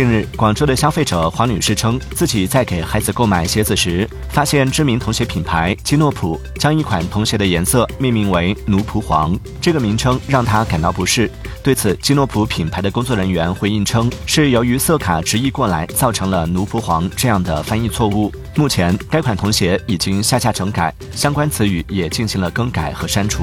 近日广州的消费者黄女士称自己在给孩子购买鞋子时发现知名童鞋品牌基诺普将一款童鞋的颜色命名为奴仆黄。这个名称让她感到不适对此基诺普品牌的工作人员回应称是由于色卡直译过来造成了奴仆黄这样的翻译错误。目前该款童鞋已经下架整改相关词语也进行了更改和删除。